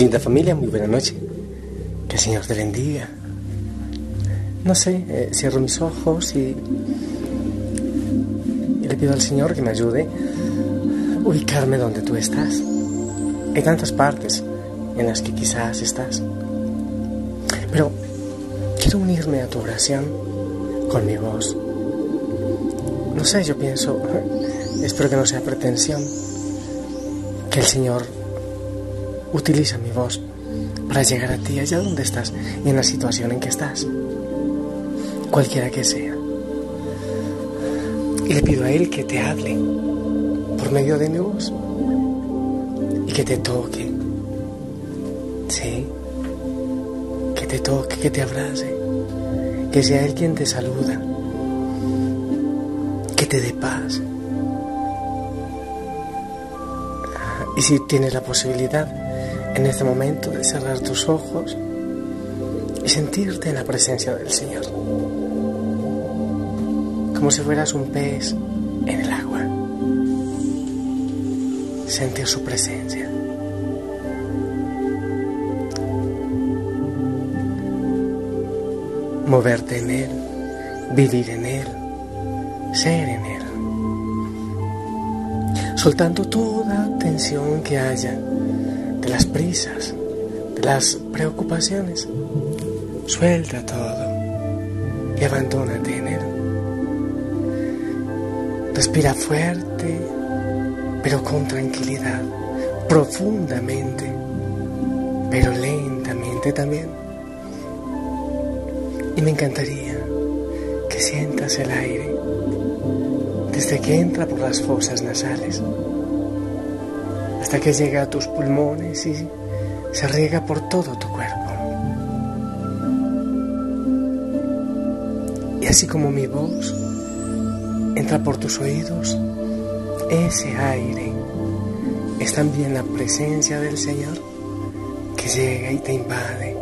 Linda familia, muy buena noche. Que el Señor te bendiga. No sé, eh, cierro mis ojos y, y le pido al Señor que me ayude a ubicarme donde tú estás. Hay tantas partes en las que quizás estás. Pero quiero unirme a tu oración con mi voz. No sé, yo pienso, espero que no sea pretensión, que el Señor Utiliza mi voz para llegar a ti allá donde estás y en la situación en que estás, cualquiera que sea. Y le pido a Él que te hable por medio de mi voz y que te toque. Sí, que te toque, que te abrace, que sea Él quien te saluda, que te dé paz. Y si tienes la posibilidad, en este momento de cerrar tus ojos y sentirte en la presencia del Señor, como si fueras un pez en el agua, sentir su presencia. Moverte en Él, vivir en Él, ser en Él, soltando toda tensión que haya de las prisas, de las preocupaciones. Suelta todo y abandónate en Él. Respira fuerte, pero con tranquilidad, profundamente, pero lentamente también. Y me encantaría que sientas el aire desde que entra por las fosas nasales hasta que llega a tus pulmones y se riega por todo tu cuerpo. Y así como mi voz entra por tus oídos, ese aire es también la presencia del Señor que llega y te invade,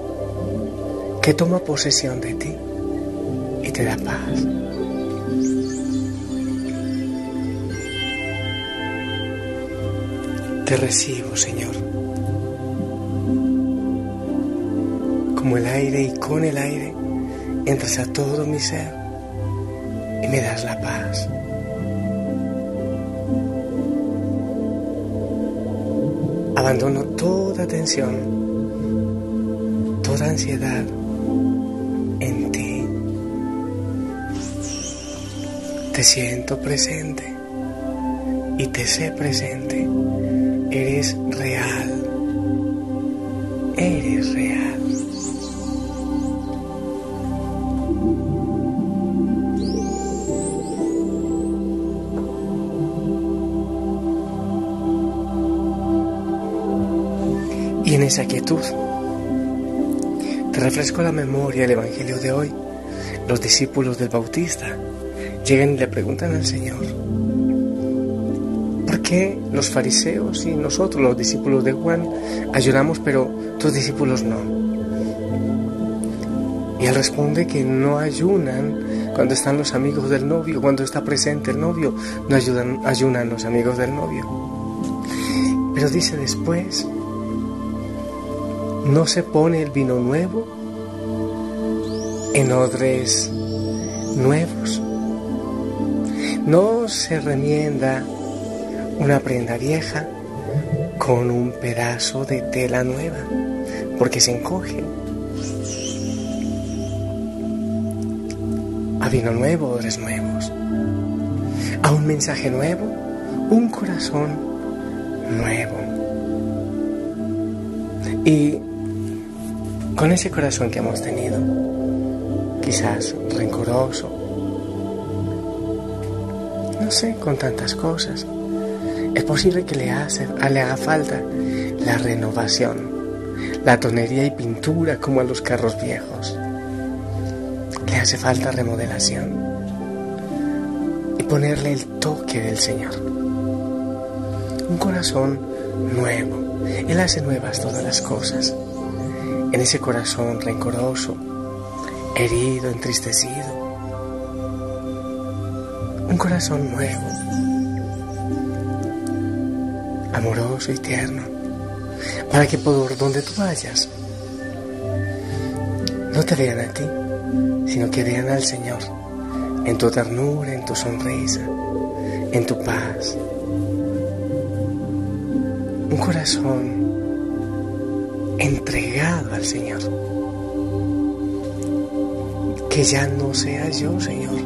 que toma posesión de ti y te da paz. Te recibo, Señor, como el aire y con el aire entras a todo mi ser y me das la paz. Abandono toda tensión, toda ansiedad en ti. Te siento presente y te sé presente Eres real. Eres real. Y en esa quietud, te refresco la memoria el Evangelio de hoy. Los discípulos del Bautista llegan y le preguntan al Señor, qué los fariseos y nosotros, los discípulos de Juan, ayunamos, pero tus discípulos no? Y él responde que no ayunan cuando están los amigos del novio, cuando está presente el novio, no ayudan, ayunan los amigos del novio. Pero dice después, no se pone el vino nuevo en odres nuevos, no se remienda una prenda vieja con un pedazo de tela nueva, porque se encoge. A vino nuevo, odres nuevos. A un mensaje nuevo, un corazón nuevo. Y con ese corazón que hemos tenido, quizás rencoroso, no sé, con tantas cosas. Es posible que le, le haga falta la renovación, la tonería y pintura como a los carros viejos. Le hace falta remodelación y ponerle el toque del Señor. Un corazón nuevo. Él hace nuevas todas las cosas. En ese corazón rencoroso, herido, entristecido, un corazón nuevo, amoroso y tierno, para que por donde tú vayas, no te vean a ti, sino que vean al Señor, en tu ternura, en tu sonrisa, en tu paz. Un corazón entregado al Señor. Que ya no sea yo, Señor,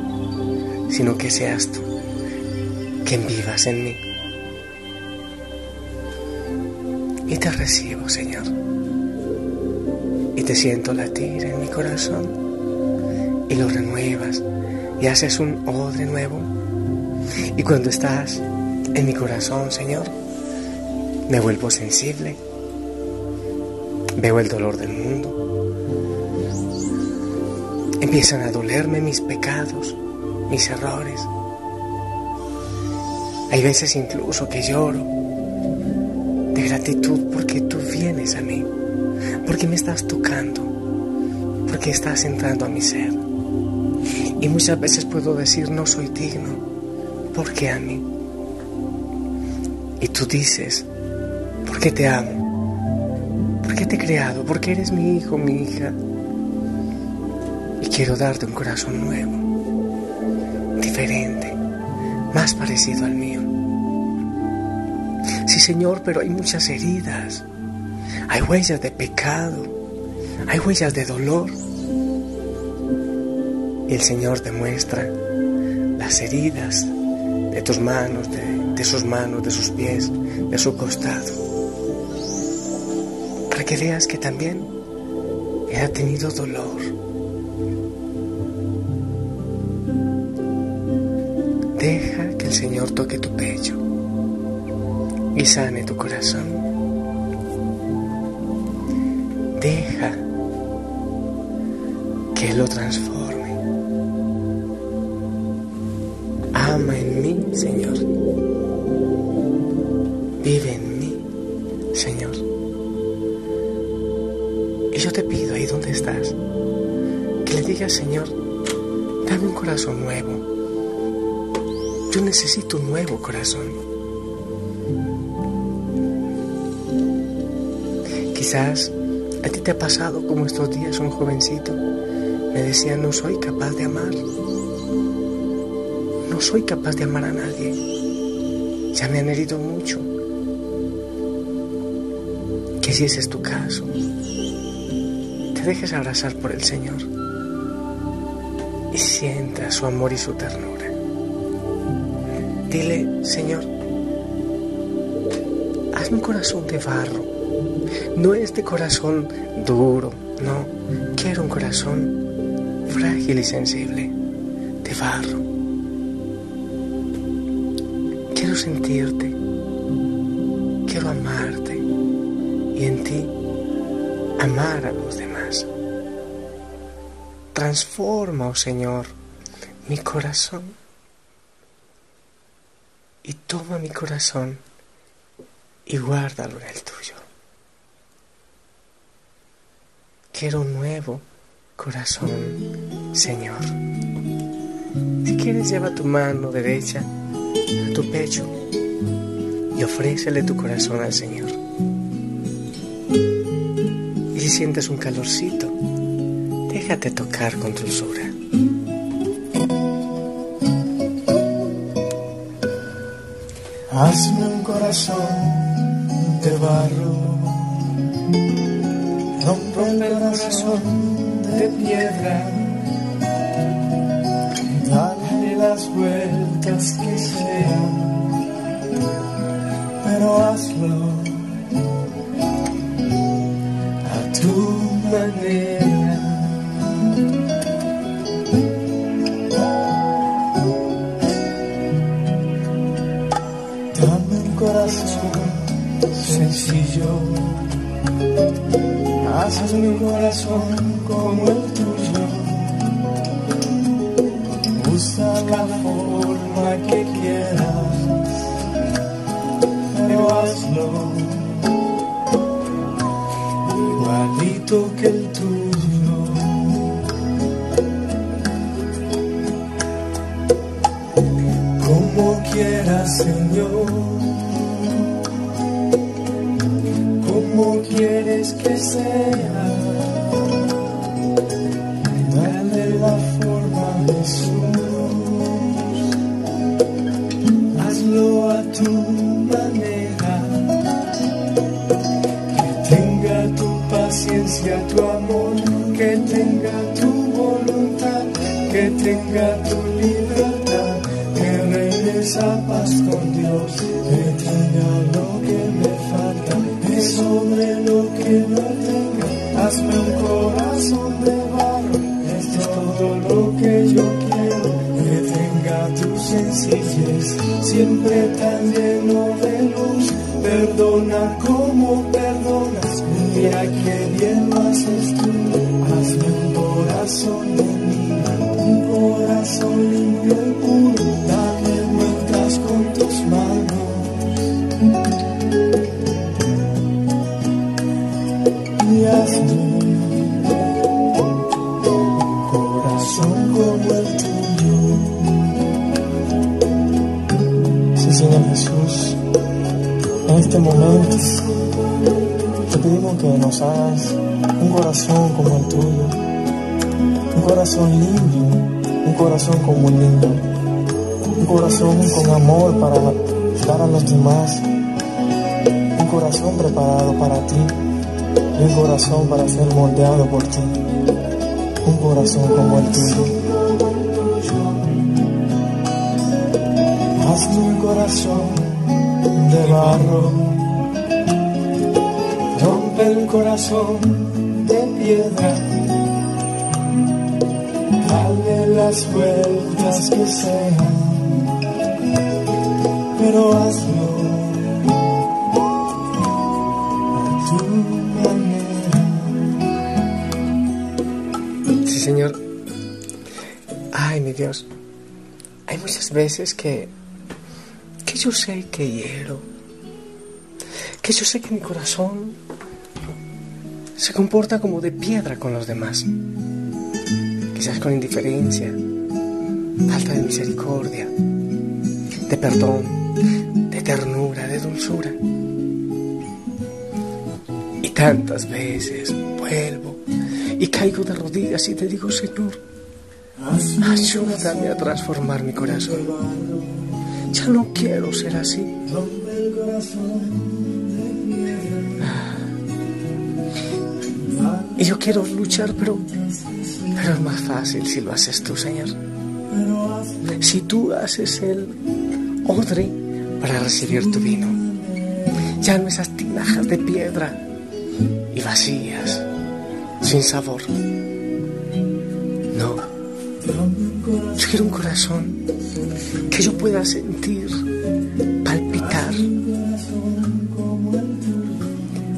sino que seas tú quien vivas en mí. Y te recibo, Señor. Y te siento latir en mi corazón y lo renuevas y haces un odre nuevo. Y cuando estás en mi corazón, Señor, me vuelvo sensible. Veo el dolor del mundo. Empiezan a dolerme mis pecados mis errores. Hay veces incluso que lloro de gratitud porque tú vienes a mí, porque me estás tocando, porque estás entrando a mi ser. Y muchas veces puedo decir no soy digno, porque a mí? Y tú dices, porque te amo, porque te he creado, porque eres mi hijo, mi hija. Y quiero darte un corazón nuevo diferente, más parecido al mío. Sí, Señor, pero hay muchas heridas, hay huellas de pecado, hay huellas de dolor. Y el Señor te muestra las heridas de tus manos, de, sus manos, de sus pies, de su costado, para que veas que también Él ha tenido dolor. Deja que el Señor toque tu pecho y sane tu corazón. Deja que lo transforme. Ama en mí, Señor. Vive en mí, Señor. Y yo te pido ahí donde estás, que le digas, Señor, dame un corazón nuevo yo necesito un nuevo corazón. Quizás a ti te ha pasado como estos días un jovencito me decía, no soy capaz de amar. No soy capaz de amar a nadie. Ya me han herido mucho. Que si ese es tu caso, te dejes abrazar por el Señor y sienta su amor y su ternura. Dile, Señor, hazme un corazón de barro, no este corazón duro, no, quiero un corazón frágil y sensible, de barro. Quiero sentirte, quiero amarte y en ti amar a los demás. Transforma, oh Señor, mi corazón y toma mi corazón y guárdalo en el tuyo. Quiero un nuevo corazón, Señor. Si quieres, lleva tu mano derecha a tu pecho y ofrécele tu corazón al Señor. Y si sientes un calorcito, déjate tocar con dulzura. Hazme un corazón de barro, rompe el corazón de piedra, dale las vueltas que sean, pero hazlo a tu manera. Haz mi corazón como el tuyo. Usa la forma que quieras, pero hazlo igualito que el tuyo. Como quieras, Señor. Que sea. Dale la forma, Jesús. Hazlo a tu manera. Que tenga tu paciencia, tu amor. Que tenga tu voluntad. Que tenga tu libertad. Que reines a paz con Dios. Que tenga lo que me sobre lo que no tenga. Hazme un corazón de barro. Es todo lo que yo quiero. Que tenga tu sencillez. Siempre tan lleno de luz. Perdona como perdonas. Mira que bien lo haces tú. Hazme un corazón de niña. Un corazón limpio corazón limpio, un corazón como un niño, un corazón con amor para dar a los demás, un corazón preparado para ti un corazón para ser moldeado por ti, un corazón como el tuyo. Hazme un corazón de barro, rompe el corazón de piedra, las vueltas que sean, pero hazlo a tu manera. Sí, Señor. Ay, mi Dios. Hay muchas veces que, que yo sé que hiero. Que yo sé que mi corazón se comporta como de piedra con los demás. Quizás con indiferencia, falta de misericordia, de perdón, de ternura, de dulzura. Y tantas veces vuelvo y caigo de rodillas y te digo, Señor, ayúdame a transformar mi corazón. Ya no quiero ser así. Y yo quiero luchar, pero, pero es más fácil si lo haces tú, Señor. Si tú haces el odre para recibir tu vino, ya no esas tinajas de piedra y vacías, sin sabor. No, yo quiero un corazón que yo pueda sentir, palpitar.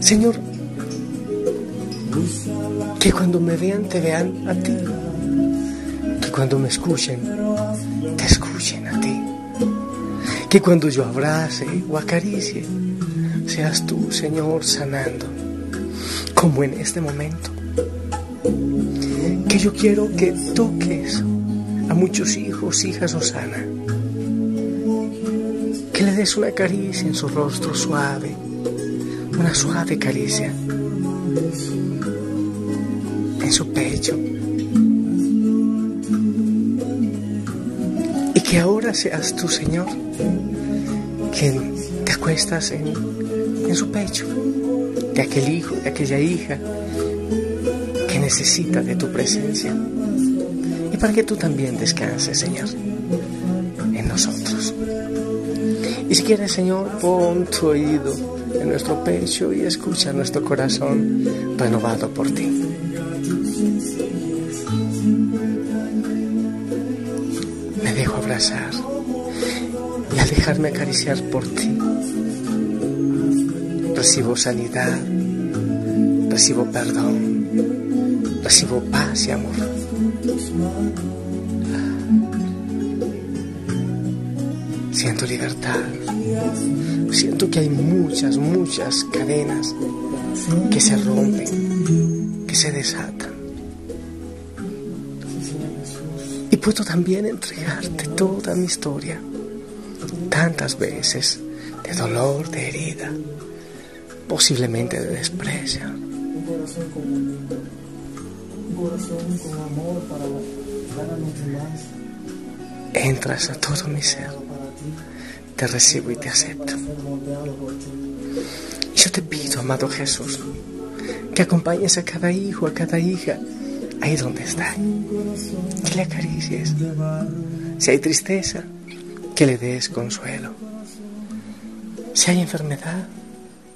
Señor, que cuando me vean te vean a ti. Que cuando me escuchen te escuchen a ti. Que cuando yo abrace o acaricie seas tú, Señor, sanando. Como en este momento. Que yo quiero que toques a muchos hijos, hijas Osana. Que le des una caricia en su rostro suave, una suave caricia en su pecho. Y que ahora seas tú, Señor, quien te acuestas en, en su pecho, de aquel hijo, de aquella hija que necesita de tu presencia. Y para que tú también descanses, Señor, en nosotros. Y si quieres, Señor, pon tu oído en nuestro pecho y escucha nuestro corazón renovado por ti. Me dejo abrazar y al dejarme acariciar por ti, recibo sanidad, recibo perdón, recibo paz y amor. Siento libertad. Siento que hay muchas, muchas cadenas que se rompen, que se desatan. Y puedo también entregarte toda mi historia, tantas veces, de dolor, de herida, posiblemente de desprecio. Entras a todo mi ser te recibo y te acepto. Yo te pido, amado Jesús, que acompañes a cada hijo, a cada hija, ahí donde está, que le acaricies. Si hay tristeza, que le des consuelo. Si hay enfermedad,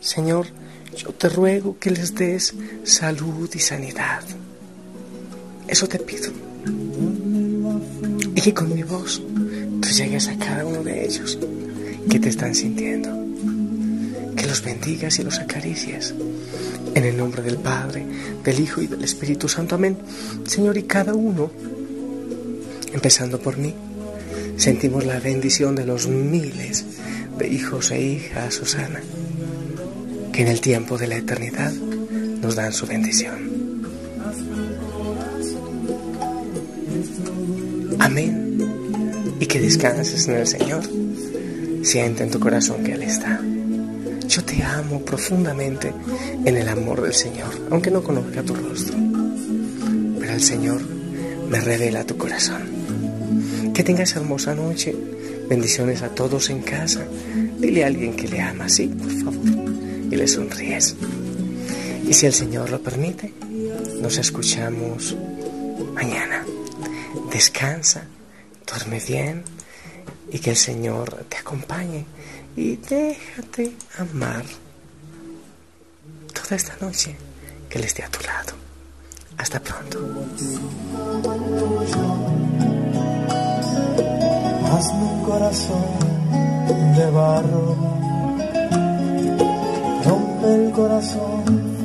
Señor, yo te ruego que les des salud y sanidad. Eso te pido. Y que con mi voz tú llegues a cada uno de ellos que te están sintiendo. Que los bendigas y los acaricies. En el nombre del Padre, del Hijo y del Espíritu Santo. Amén. Señor, y cada uno, empezando por mí, sentimos la bendición de los miles de hijos e hijas, Susana, que en el tiempo de la eternidad nos dan su bendición. Amén. Y que descanses en el Señor. Siente en tu corazón que Él está. Yo te amo profundamente en el amor del Señor, aunque no conozca tu rostro. Pero el Señor me revela tu corazón. Que tengas hermosa noche. Bendiciones a todos en casa. Dile a alguien que le ama, sí, por favor. Y le sonríes. Y si el Señor lo permite, nos escuchamos mañana. Descansa, duerme bien y que el Señor te acompañe y déjate amar toda esta noche que Él esté a tu lado. Hasta pronto. Hazme un corazón de barro, rompe el corazón